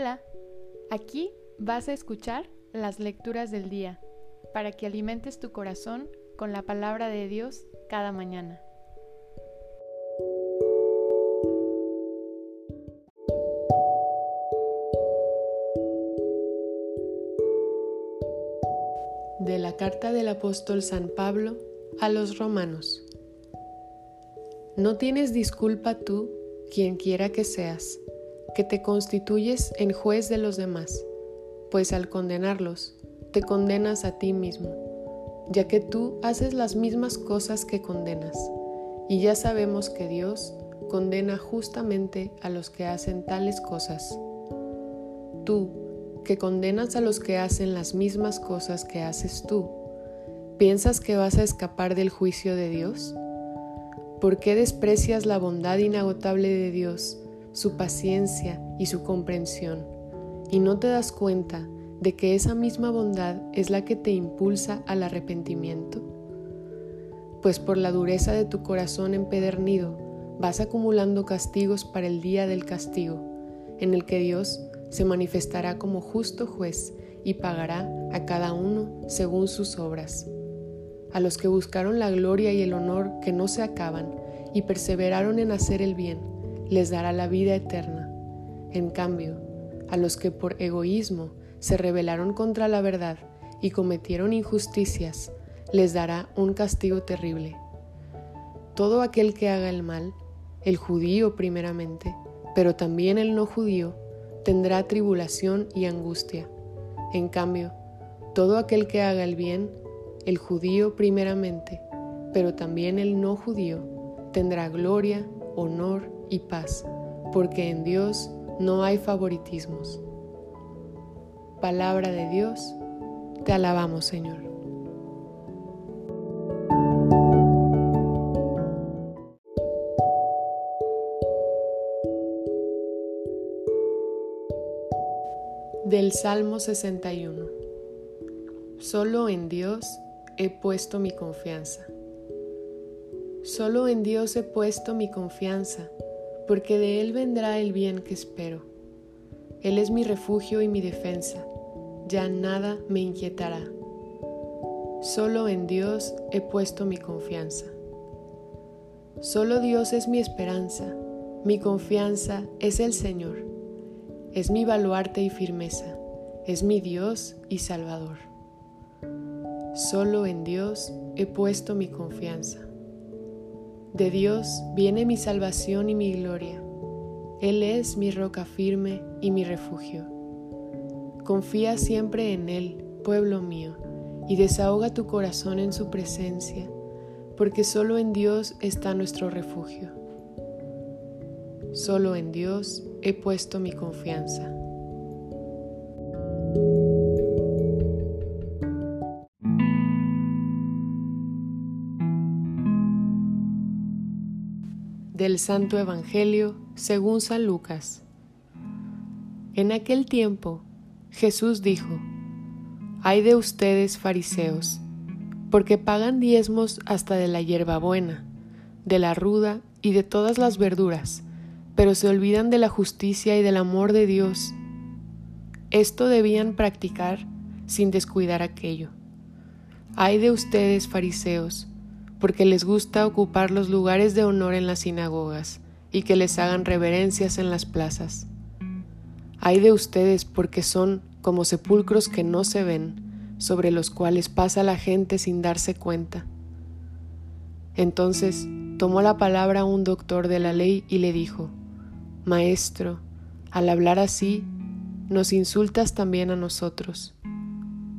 Hola, aquí vas a escuchar las lecturas del día para que alimentes tu corazón con la palabra de Dios cada mañana. De la carta del apóstol San Pablo a los romanos. No tienes disculpa tú, quien quiera que seas que te constituyes en juez de los demás, pues al condenarlos, te condenas a ti mismo, ya que tú haces las mismas cosas que condenas, y ya sabemos que Dios condena justamente a los que hacen tales cosas. Tú, que condenas a los que hacen las mismas cosas que haces tú, ¿piensas que vas a escapar del juicio de Dios? ¿Por qué desprecias la bondad inagotable de Dios? Su paciencia y su comprensión, y no te das cuenta de que esa misma bondad es la que te impulsa al arrepentimiento? Pues por la dureza de tu corazón empedernido vas acumulando castigos para el día del castigo, en el que Dios se manifestará como justo juez y pagará a cada uno según sus obras. A los que buscaron la gloria y el honor que no se acaban y perseveraron en hacer el bien, les dará la vida eterna. En cambio, a los que por egoísmo se rebelaron contra la verdad y cometieron injusticias, les dará un castigo terrible. Todo aquel que haga el mal, el judío primeramente, pero también el no judío, tendrá tribulación y angustia. En cambio, todo aquel que haga el bien, el judío primeramente, pero también el no judío, tendrá gloria, honor y paz, porque en Dios no hay favoritismos. Palabra de Dios, te alabamos Señor. Del Salmo 61 Solo en Dios he puesto mi confianza. Solo en Dios he puesto mi confianza porque de Él vendrá el bien que espero. Él es mi refugio y mi defensa, ya nada me inquietará. Solo en Dios he puesto mi confianza. Solo Dios es mi esperanza, mi confianza es el Señor, es mi baluarte y firmeza, es mi Dios y Salvador. Solo en Dios he puesto mi confianza. De Dios viene mi salvación y mi gloria. Él es mi roca firme y mi refugio. Confía siempre en Él, pueblo mío, y desahoga tu corazón en su presencia, porque solo en Dios está nuestro refugio. Solo en Dios he puesto mi confianza. Del Santo Evangelio según San Lucas. En aquel tiempo Jesús dijo, Hay de ustedes fariseos, porque pagan diezmos hasta de la hierbabuena, de la ruda y de todas las verduras, pero se olvidan de la justicia y del amor de Dios. Esto debían practicar sin descuidar aquello. Hay de ustedes fariseos, porque les gusta ocupar los lugares de honor en las sinagogas y que les hagan reverencias en las plazas. Hay de ustedes porque son como sepulcros que no se ven, sobre los cuales pasa la gente sin darse cuenta. Entonces tomó la palabra un doctor de la ley y le dijo, Maestro, al hablar así, nos insultas también a nosotros.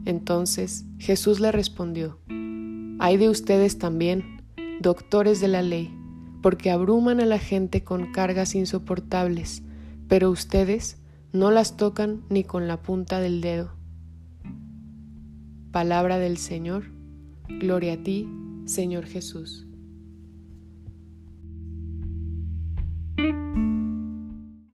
Entonces Jesús le respondió, hay de ustedes también, doctores de la ley, porque abruman a la gente con cargas insoportables, pero ustedes no las tocan ni con la punta del dedo. Palabra del Señor, gloria a ti, Señor Jesús.